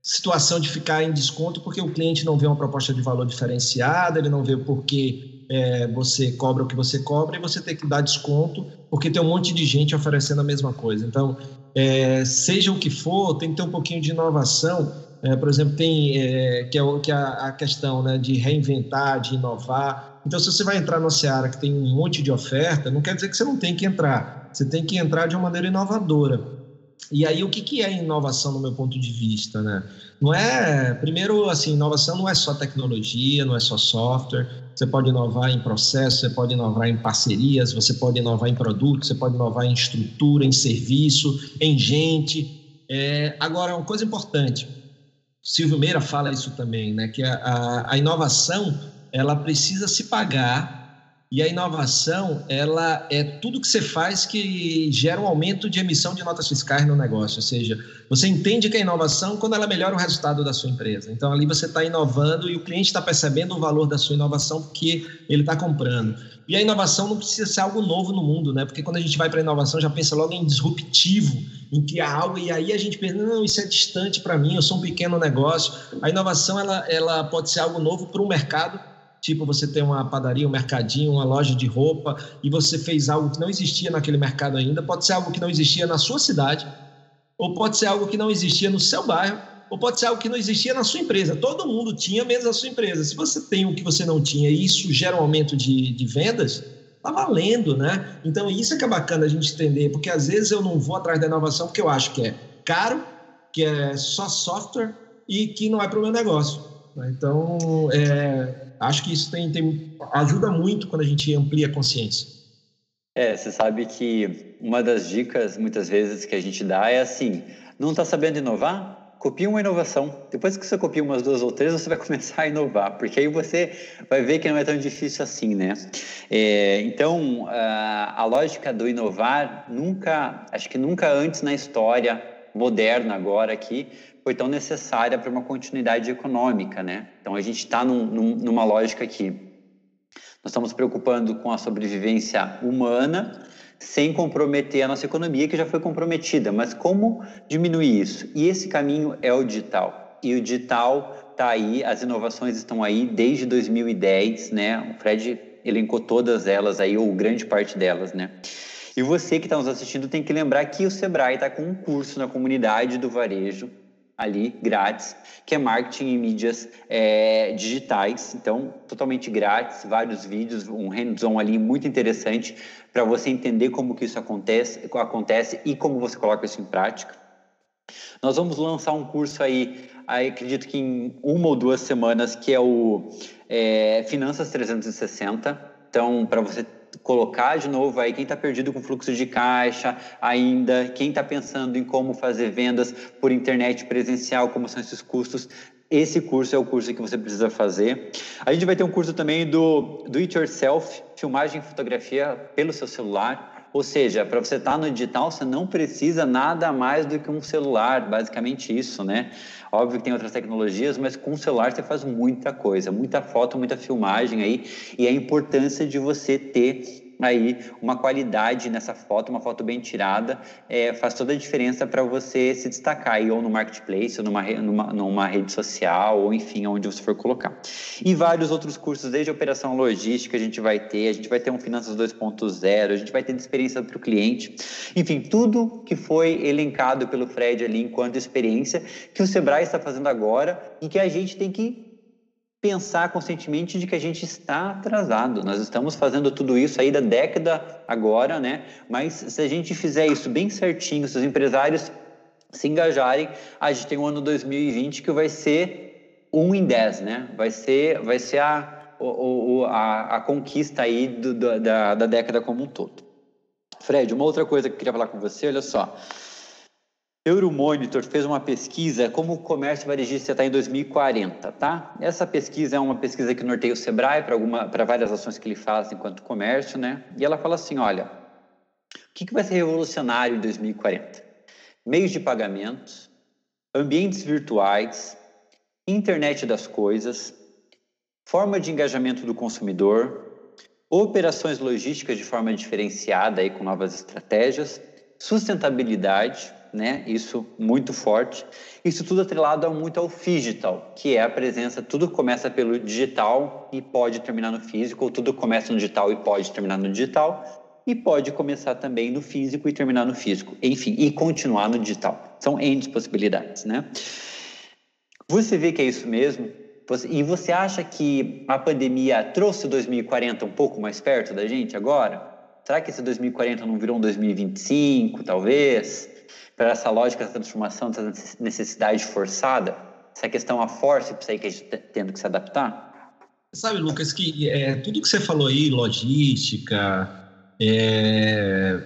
situação de ficar em desconto porque o cliente não vê uma proposta de valor diferenciada, ele não vê por que é, você cobra o que você cobra e você tem que dar desconto porque tem um monte de gente oferecendo a mesma coisa. Então, é, seja o que for, tem que ter um pouquinho de inovação. É, por exemplo, tem é, que, é, que é a, questão né, de reinventar, de inovar. Então, se você vai entrar numa seara que tem um monte de oferta, não quer dizer que você não tem que entrar. Você tem que entrar de uma maneira inovadora. E aí, o que, que é inovação no meu ponto de vista, né? Não é, primeiro, assim, inovação não é só tecnologia, não é só software. Você pode inovar em processo, você pode inovar em parcerias, você pode inovar em produtos, você pode inovar em estrutura, em serviço, em gente. É, agora, uma coisa importante, Silvio Meira fala isso também, né? Que a, a, a inovação ela precisa se pagar e a inovação, ela é tudo que você faz que gera um aumento de emissão de notas fiscais no negócio. Ou seja, você entende que a inovação quando ela melhora o resultado da sua empresa. Então, ali você está inovando e o cliente está percebendo o valor da sua inovação porque ele está comprando. E a inovação não precisa ser algo novo no mundo, né? Porque quando a gente vai para a inovação, já pensa logo em disruptivo, em criar algo, e aí a gente pensa, não, isso é distante para mim, eu sou um pequeno negócio. A inovação, ela, ela pode ser algo novo para o mercado, Tipo, você tem uma padaria, um mercadinho, uma loja de roupa e você fez algo que não existia naquele mercado ainda. Pode ser algo que não existia na sua cidade, ou pode ser algo que não existia no seu bairro, ou pode ser algo que não existia na sua empresa. Todo mundo tinha, menos a sua empresa. Se você tem o que você não tinha e isso gera um aumento de, de vendas, tá valendo, né? Então, isso é que é bacana a gente entender, porque às vezes eu não vou atrás da inovação porque eu acho que é caro, que é só software e que não é para o meu negócio. Então, é, acho que isso tem, tem, ajuda muito quando a gente amplia a consciência. É, você sabe que uma das dicas, muitas vezes, que a gente dá é assim: não está sabendo inovar? Copie uma inovação. Depois que você copia umas duas ou três, você vai [laughs] começar a inovar, porque aí você vai ver que não é tão difícil assim, né? É, então, a, a lógica do inovar nunca, acho que nunca antes na história moderna agora aqui, foi tão necessária para uma continuidade econômica, né? Então a gente está num, num, numa lógica aqui. Nós estamos preocupando com a sobrevivência humana sem comprometer a nossa economia que já foi comprometida. Mas como diminuir isso? E esse caminho é o digital. E o digital está aí, as inovações estão aí desde 2010, né? O Fred elencou todas elas aí ou grande parte delas, né? E você que está nos assistindo tem que lembrar que o Sebrae está com um curso na comunidade do varejo ali grátis, que é marketing e mídias é, digitais. Então, totalmente grátis, vários vídeos, um hands-on ali muito interessante para você entender como que isso acontece, acontece e como você coloca isso em prática. Nós vamos lançar um curso aí, aí acredito que em uma ou duas semanas, que é o é, Finanças 360. Então, para você colocar de novo aí quem está perdido com fluxo de caixa ainda, quem está pensando em como fazer vendas por internet presencial, como são esses custos, esse curso é o curso que você precisa fazer. A gente vai ter um curso também do Do It Yourself, filmagem e fotografia pelo seu celular. Ou seja, para você estar tá no digital, você não precisa nada mais do que um celular, basicamente isso, né? Óbvio que tem outras tecnologias, mas com o celular você faz muita coisa, muita foto, muita filmagem aí, e a importância de você ter aí uma qualidade nessa foto, uma foto bem tirada, é, faz toda a diferença para você se destacar aí, ou no marketplace, ou numa, numa, numa, rede social, ou enfim, onde você for colocar. E vários outros cursos, desde operação logística a gente vai ter, a gente vai ter um Finanças 2.0, a gente vai ter experiência para o cliente, enfim, tudo que foi elencado pelo Fred ali enquanto experiência que o Sebrae está fazendo agora e que a gente tem que pensar conscientemente de que a gente está atrasado. Nós estamos fazendo tudo isso aí da década agora, né? Mas se a gente fizer isso bem certinho, se os empresários se engajarem, a gente tem um ano 2020 que vai ser um em dez, né? Vai ser, vai ser a, o, a, a conquista aí do, da, da década como um todo. Fred, uma outra coisa que eu queria falar com você, olha só. Euromonitor fez uma pesquisa como o comércio varejista está em 2040, tá? Essa pesquisa é uma pesquisa que norteia o Sebrae para várias ações que ele faz enquanto comércio, né? E ela fala assim, olha, o que, que vai ser revolucionário em 2040? Meios de pagamentos, ambientes virtuais, internet das coisas, forma de engajamento do consumidor, operações logísticas de forma diferenciada aí com novas estratégias, sustentabilidade né? Isso muito forte. Isso tudo atrelado muito ao digital, que é a presença, tudo começa pelo digital e pode terminar no físico, ou tudo começa no digital e pode terminar no digital, e pode começar também no físico e terminar no físico. Enfim, e continuar no digital. São N possibilidades, né? Você vê que é isso mesmo? e você acha que a pandemia trouxe 2040 um pouco mais perto da gente agora? Será que esse 2040 não virou um 2025, talvez? para essa lógica da transformação, dessa necessidade forçada? Essa questão a força aí que a gente está tendo que se adaptar? Sabe, Lucas, que é, tudo que você falou aí, logística, é,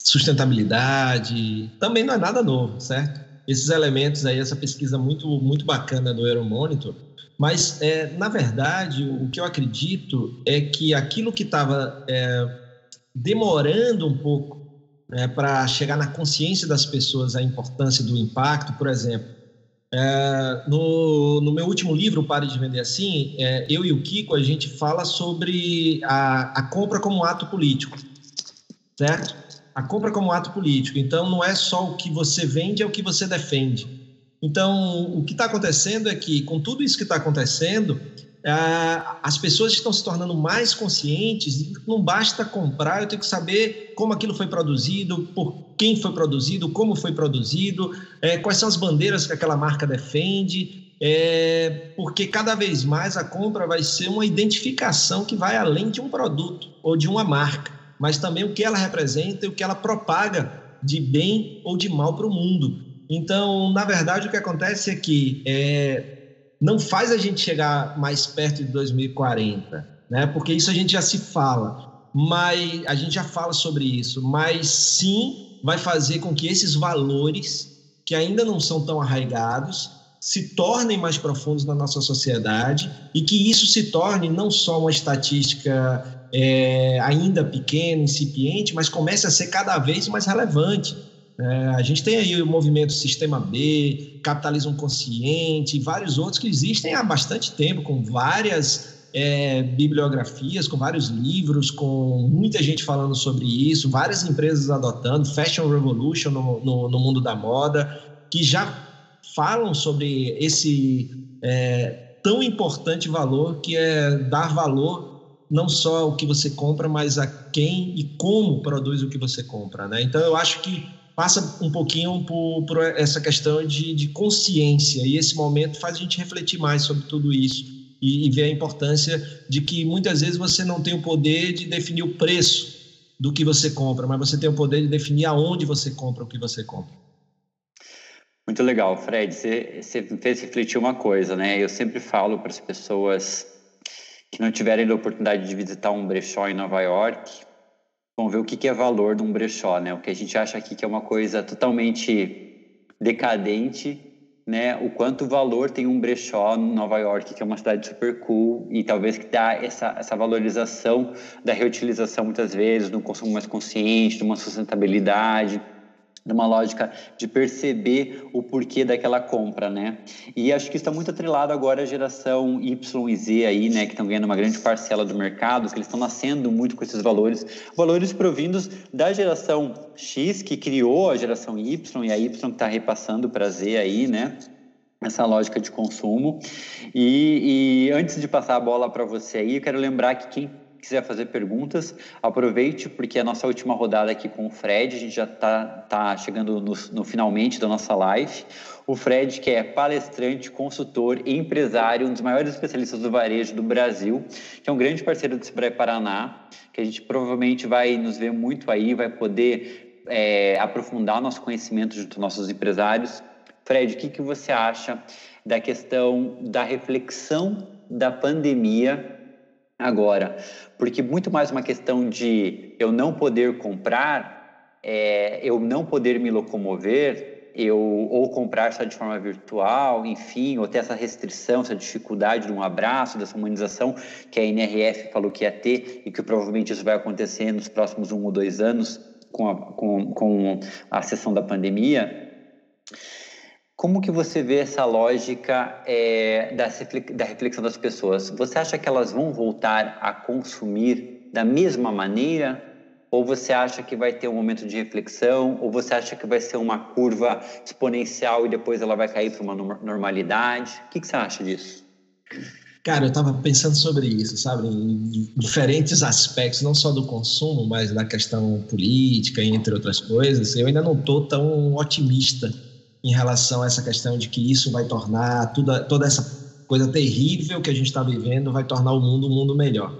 sustentabilidade, também não é nada novo, certo? Esses elementos aí, essa pesquisa muito, muito bacana do Euromonitor, mas, é, na verdade, o que eu acredito é que aquilo que estava é, demorando um pouco é, para chegar na consciência das pessoas a importância do impacto, por exemplo. É, no, no, meu último livro, Pare de Vender Assim, é, eu e o Kiko, a gente fala sobre a, a compra como ato político, certo? A compra como ato político. Então, não é só o que você vende, é o que você defende. Então, o que está acontecendo é que, com tudo isso que está acontecendo, as pessoas estão se tornando mais conscientes. Não basta comprar, eu tenho que saber como aquilo foi produzido, por quem foi produzido, como foi produzido, é, quais são as bandeiras que aquela marca defende, é, porque cada vez mais a compra vai ser uma identificação que vai além de um produto ou de uma marca, mas também o que ela representa e o que ela propaga de bem ou de mal para o mundo. Então, na verdade, o que acontece é que é, não faz a gente chegar mais perto de 2040, né? Porque isso a gente já se fala, mas a gente já fala sobre isso, mas sim vai fazer com que esses valores que ainda não são tão arraigados se tornem mais profundos na nossa sociedade e que isso se torne não só uma estatística é, ainda pequena, incipiente, mas comece a ser cada vez mais relevante. É, a gente tem aí o movimento Sistema B, Capitalismo Consciente vários outros que existem há bastante tempo, com várias é, bibliografias, com vários livros, com muita gente falando sobre isso, várias empresas adotando, Fashion Revolution no, no, no mundo da moda, que já falam sobre esse é, tão importante valor que é dar valor não só o que você compra, mas a quem e como produz o que você compra, né? Então eu acho que passa um pouquinho por, por essa questão de, de, consciência e esse momento faz a gente refletir mais sobre tudo isso e, e ver a importância de que muitas vezes você não tem o poder de definir o preço do que você compra, mas você tem o poder de definir aonde você compra o que você compra. Muito legal, Fred. Você, você fez refletir uma coisa, né? Eu sempre falo para as pessoas que não tiverem a oportunidade de visitar um brechó em Nova York, vão ver o que, que é valor de um brechó, né? O que a gente acha aqui que é uma coisa totalmente decadente, né? O quanto valor tem um brechó em Nova York, que é uma cidade super cool e talvez que dá essa, essa valorização da reutilização muitas vezes, um consumo mais consciente, de uma sustentabilidade numa lógica de perceber o porquê daquela compra, né? E acho que está muito atrelado agora à geração Y e Z aí, né, que estão ganhando uma grande parcela do mercado, que eles estão nascendo muito com esses valores, valores provindos da geração X que criou a geração Y e a Y que está repassando para Z aí, né? essa lógica de consumo. E, e, antes de passar a bola para você aí, eu quero lembrar que quem quiser fazer perguntas, aproveite, porque é a nossa última rodada aqui com o Fred, a gente já está tá chegando no, no finalmente da nossa live. O Fred, que é palestrante, consultor e empresário, um dos maiores especialistas do varejo do Brasil, que é um grande parceiro do Sebrae Paraná, que a gente provavelmente vai nos ver muito aí, vai poder é, aprofundar nosso conhecimento junto aos nossos empresários. Fred, o que, que você acha da questão da reflexão da pandemia agora, porque muito mais uma questão de eu não poder comprar, é, eu não poder me locomover, eu ou comprar só de forma virtual, enfim, ou ter essa restrição, essa dificuldade de um abraço, dessa humanização que a NRF falou que ia ter e que provavelmente isso vai acontecer nos próximos um ou dois anos com a, com, com a sessão da pandemia. Como que você vê essa lógica é, da, reflexão das pessoas? Você acha que elas vão voltar a consumir da mesma maneira? Ou você acha que vai ter um momento de reflexão? Ou você acha que vai ser uma curva exponencial e depois ela vai cair para uma normalidade? O que, que você acha disso? Cara, eu estava pensando sobre isso, sabe, em diferentes aspectos, não só do consumo, mas da questão política, entre outras coisas. Eu ainda não estou tão otimista em relação a essa questão de que isso vai tornar tudo, toda essa coisa terrível que a gente está vivendo vai tornar o mundo um mundo melhor.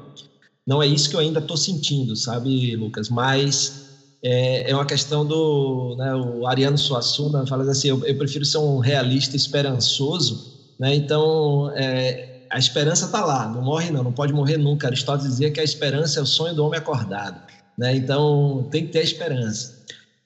Não é isso que eu ainda estou sentindo, sabe, Lucas? Mas é, é uma questão do. Né, o Ariano Suassuna fala assim: eu, eu, prefiro ser um realista esperançoso, né? Então. É, a esperança está lá, não morre não, não pode morrer nunca. Aristóteles dizia que a esperança é o sonho do homem acordado, né? Então tem que ter esperança.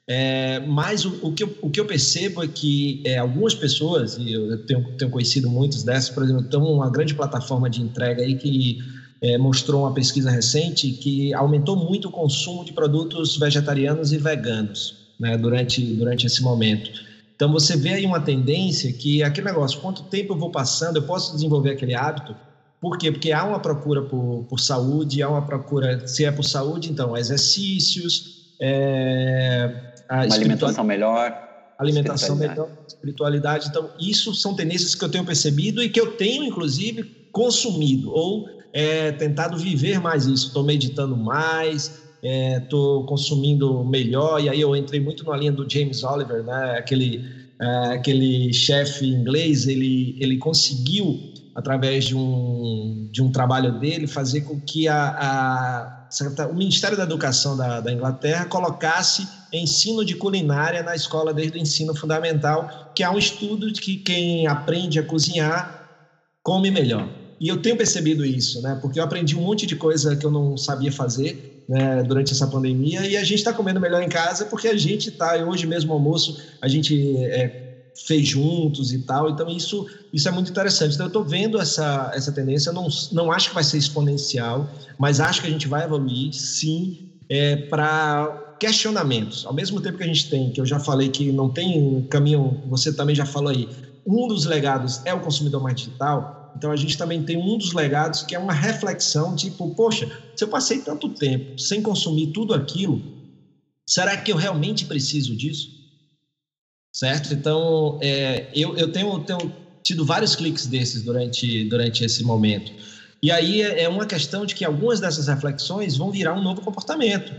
É, mas o, o, que eu, o que eu percebo é que é, algumas pessoas, e eu tenho, tenho conhecido muitas dessas, por exemplo, tem uma grande plataforma de entrega aí que é, mostrou uma pesquisa recente que aumentou muito o consumo de produtos vegetarianos e veganos né, durante, durante esse momento. Então você vê aí uma tendência que aquele negócio, quanto tempo eu vou passando, eu posso desenvolver aquele hábito. Por quê? Porque há uma procura por, por saúde, há uma procura, se é por saúde, então exercícios, é, uma alimentação melhor. Alimentação melhor, espiritualidade. Então, isso são tendências que eu tenho percebido e que eu tenho, inclusive, consumido ou é, tentado viver mais isso. Estou meditando mais, estou é, consumindo melhor. E aí eu entrei muito na linha do James Oliver, né? aquele, é, aquele chefe inglês. Ele, ele conseguiu, através de um, de um trabalho dele, fazer com que a, a o Ministério da Educação da, da, Inglaterra colocasse ensino de culinária na escola desde o ensino fundamental, que há um estudo de que quem aprende a cozinhar come melhor. E eu tenho percebido isso, né? Porque eu aprendi um monte de coisa que eu não sabia fazer né, durante essa pandemia e a gente está comendo melhor em casa porque a gente está hoje mesmo almoço a gente é, fez juntos e tal. Então, isso, isso é muito interessante. Então, eu estou vendo essa, essa tendência. Não, não acho que vai ser exponencial, mas acho que a gente vai evoluir, sim, é, para questionamentos. Ao mesmo tempo que a gente tem, que eu já falei que não tem caminho, você também já falou aí, um dos legados é o consumidor mais digital. Então, a gente também tem um dos legados que é uma reflexão, tipo, poxa, se eu passei tanto tempo sem consumir tudo aquilo, será que eu realmente preciso disso? Certo? Então, é, eu, eu tenho, tenho, tido vários cliques desses durante, durante esse momento. E aí é, é uma questão de que algumas dessas reflexões vão virar um novo comportamento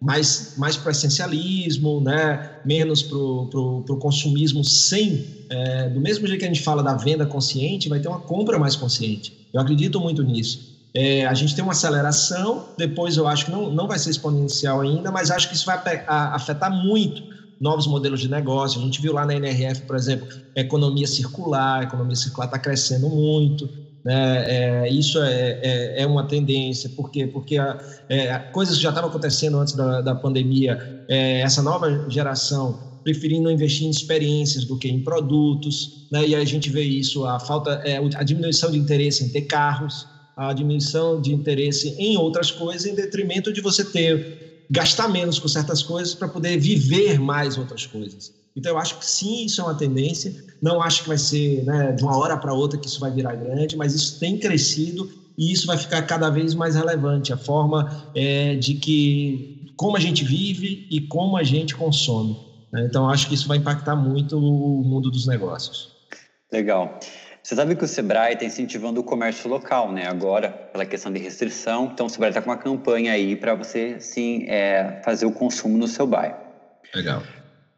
mais, mais para o essencialismo, né? menos para o consumismo sem. É, do mesmo jeito que a gente fala da venda consciente, vai ter uma compra mais consciente. Eu acredito muito nisso. É, a gente tem uma aceleração, depois eu acho que não, não vai ser exponencial ainda, mas acho que isso vai afetar muito novos modelos de negócio. A gente viu lá na NRF, por exemplo, economia circular, a economia circular está crescendo muito. Né? É, isso é, é, é, uma tendência, por quê? Porque a, é, coisas que já estavam acontecendo antes da, da pandemia, é, essa nova geração preferindo investir em experiências do que em produtos, né? e a gente vê isso, a falta, é, a diminuição de interesse em ter carros, a diminuição de interesse em outras coisas, em detrimento de você ter gastar menos com certas coisas para poder viver mais outras coisas. Então, eu acho que sim, isso é uma tendência. Não acho que vai ser né, de uma hora para outra que isso vai virar grande, mas isso tem crescido e isso vai ficar cada vez mais relevante. A forma é, de que como a gente vive e como a gente consome. Né? Então, acho que isso vai impactar muito o mundo dos negócios. Legal. Você sabe que o Sebrae está incentivando o comércio local, né? Agora, pela questão de restrição. Então, o Sebrae está com uma campanha aí para você, sim, é, fazer o consumo no seu bairro. Legal.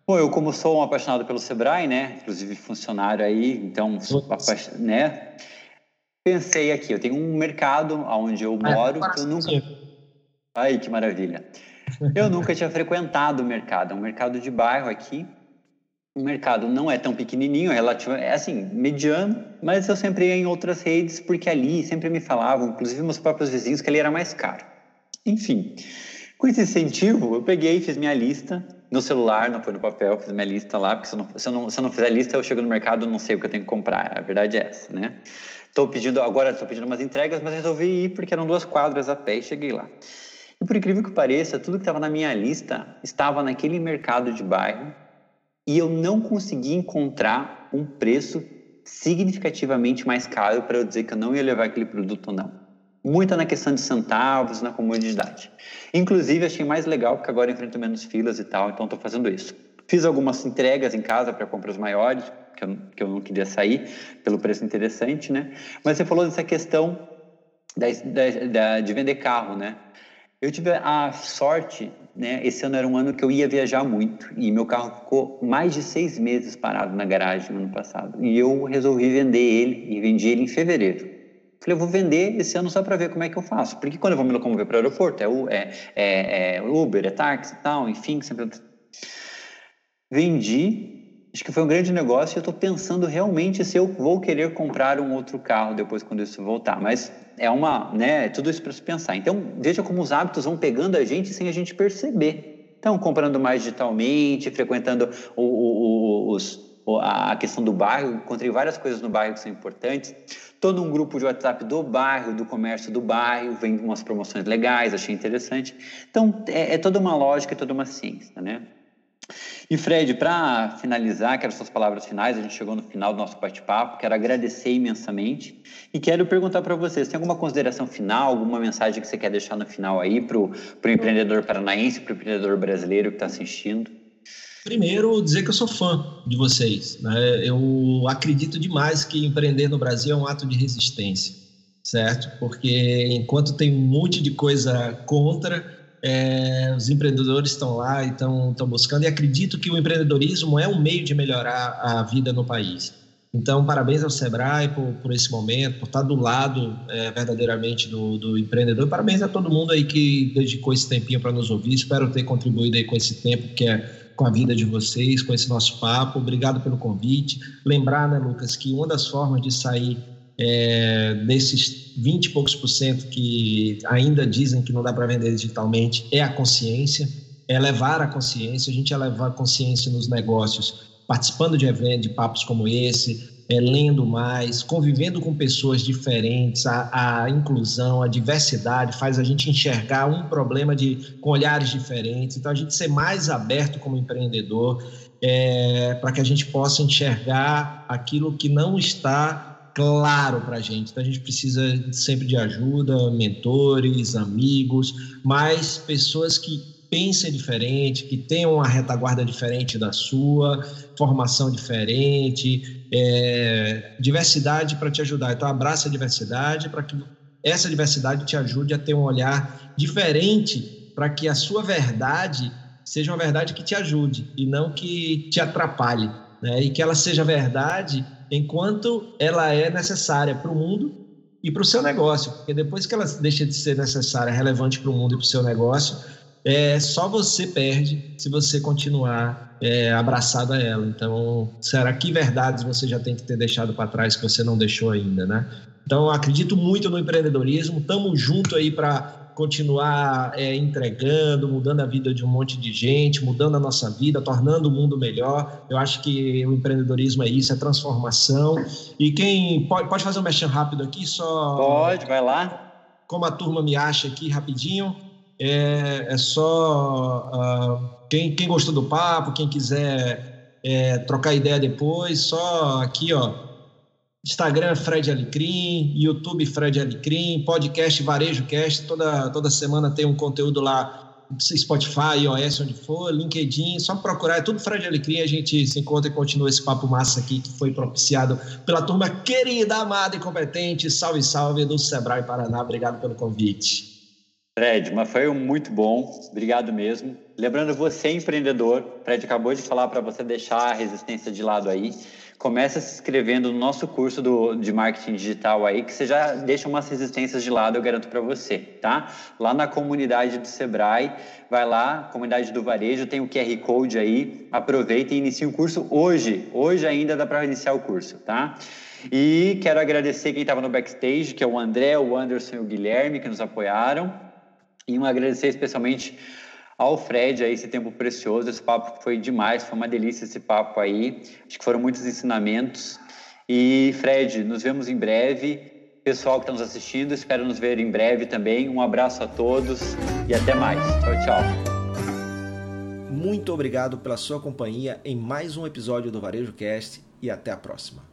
Bom, eu como sou um apaixonado pelo Sebrae, né? Inclusive funcionário aí, então, né? Pensei aqui, eu tenho um mercado onde eu ah, moro, que eu nunca... Aí, que maravilha. Eu nunca tinha [laughs] frequentado o mercado, é um mercado de bairro aqui. O mercado não é tão pequenininho, é relativo, é assim, mediano, mas eu sempre ia em outras redes porque ali sempre me falavam, inclusive meus próprios vizinhos, que ali era mais caro. Enfim, com esse incentivo, eu peguei e fiz minha lista no celular, não foi no papel, fiz minha lista lá, porque se eu não, se eu não, se eu não fizer lista, eu chego no mercado não sei o que eu tenho que comprar. A verdade é essa, né? Estou pedindo, agora estou pedindo umas entregas, mas resolvi ir porque eram duas quadras a pé e cheguei lá. E por incrível que pareça, tudo que estava na minha lista estava naquele mercado de bairro e eu não consegui encontrar um preço significativamente mais caro para eu dizer que eu não ia levar aquele produto ou não muito na questão de centavos, na comodidade. Inclusive, achei mais legal porque agora enfrento menos filas e tal, então estou fazendo isso. Fiz algumas entregas em casa para compras maiores, que eu, que eu não queria sair, pelo preço interessante, né? Mas você falou dessa questão da, da, da, de vender carro, né? Eu tive a sorte, né? Esse ano era um ano que eu ia viajar muito e meu carro ficou mais de seis meses parado na garagem no ano passado. E eu resolvi vender ele e vendi ele em fevereiro. Falei, eu vou vender esse ano só para ver como é que eu faço. Porque quando eu vou me locomover para o aeroporto, é, é, é, é, Uber, é táxi e tal, enfim, sempre. Vendi, acho que foi um grande negócio e eu estou pensando realmente se eu vou querer comprar um outro carro depois quando isso voltar. Mas é uma, né, é tudo isso para se pensar. Então, veja como os hábitos vão pegando a gente sem a gente perceber. Então, comprando mais digitalmente, frequentando o, o, os, a questão do bairro, encontrei várias coisas no bairro que são importantes todo um grupo de WhatsApp do bairro, do comércio do bairro, vem umas promoções legais, achei interessante. Então, é, é toda uma lógica, é toda uma ciência, né? E Fred, para finalizar, quero suas palavras finais, a gente chegou no final do nosso bate-papo, quero agradecer imensamente e quero perguntar para você, tem alguma consideração final, alguma mensagem que você quer deixar no final aí para o empreendedor paranaense, para o empreendedor brasileiro que está assistindo? Primeiro, dizer que eu sou fã de vocês. Né? Eu acredito demais que empreender no Brasil é um ato de resistência, certo? Porque enquanto tem um monte de coisa contra, é, os empreendedores estão lá e estão buscando, e acredito que o empreendedorismo é um meio de melhorar a vida no país. Então, parabéns ao Sebrae por, por esse momento, por estar do lado é, verdadeiramente do, do, empreendedor. Parabéns a todo mundo aí que dedicou esse tempinho para nos ouvir. Espero ter contribuído aí com esse tempo, que é com a vida de vocês, com esse nosso papo. Obrigado pelo convite. Lembrar, né, Lucas, que uma das formas de sair é, desses 20 e poucos por cento que ainda dizem que não dá para vender digitalmente é a consciência, é levar a consciência. A gente é levar a consciência nos negócios, participando de eventos, de papos como esse, é, lendo mais, convivendo com pessoas diferentes, a, a, inclusão, a diversidade faz a gente enxergar um problema de, com olhares diferentes. Então, a gente ser mais aberto como empreendedor é, para que a gente possa enxergar aquilo que não está claro para a gente. Então, a gente precisa sempre de ajuda, mentores, amigos, mas pessoas que pensem diferente, que tenham uma retaguarda diferente da sua, formação diferente, é, diversidade para te ajudar. Então, abraça a diversidade para que essa diversidade te ajude a ter um olhar diferente para que a sua verdade seja uma verdade que te ajude e não que te atrapalhe, né? E que ela seja verdade enquanto ela é necessária para o mundo e para o seu negócio, porque depois que ela deixa de ser necessária, relevante para o mundo e para o seu negócio, é, só você perde se você continuar é, abraçado a ela. Então, será que verdades você já tem que ter deixado para trás que você não deixou ainda, né? Então, acredito muito no empreendedorismo. Tamo junto aí para continuar é, entregando, mudando a vida de um monte de gente, mudando a nossa vida, tornando o mundo melhor. Eu acho que o empreendedorismo é isso, é transformação. E quem pode, pode fazer um mexão rápido aqui, só. Pode, vai lá. Como a turma me acha aqui rapidinho. É, é só uh, quem, quem gostou do papo, quem quiser é, trocar ideia depois, só aqui, ó. Instagram Fred Alecrim, YouTube Fred Alecrim, podcast Varejo Cast, toda, toda semana tem um conteúdo lá, Spotify, iOS, onde for, LinkedIn, só procurar, é tudo Fred Alecrim, a gente se encontra e continua esse papo massa aqui que foi propiciado pela turma querida, amada e competente. Salve, salve do Sebrae Paraná, obrigado pelo convite. Fred, mas foi muito bom, obrigado mesmo. Lembrando você, empreendedor, Fred acabou de falar para você deixar a resistência de lado aí. Começa se inscrevendo no nosso curso do, de marketing digital aí, que você já deixa umas resistências de lado, eu garanto para você, tá? Lá na comunidade do Sebrae, vai lá, comunidade do varejo, tem o QR Code aí, aproveita e inicia o curso hoje. Hoje ainda dá para iniciar o curso, tá? E quero agradecer quem estava no backstage, que é o André, o Anderson e o Guilherme, que nos apoiaram. E um agradecer especialmente ao Fred aí esse tempo precioso, esse papo foi demais, foi uma delícia esse papo aí. Acho que foram muitos ensinamentos. E Fred, nos vemos em breve. Pessoal que está nos assistindo, espero nos ver em breve também. Um abraço a todos e até mais. Tchau, tchau. Muito obrigado pela sua companhia em mais um episódio do Varejo Cast e até a próxima.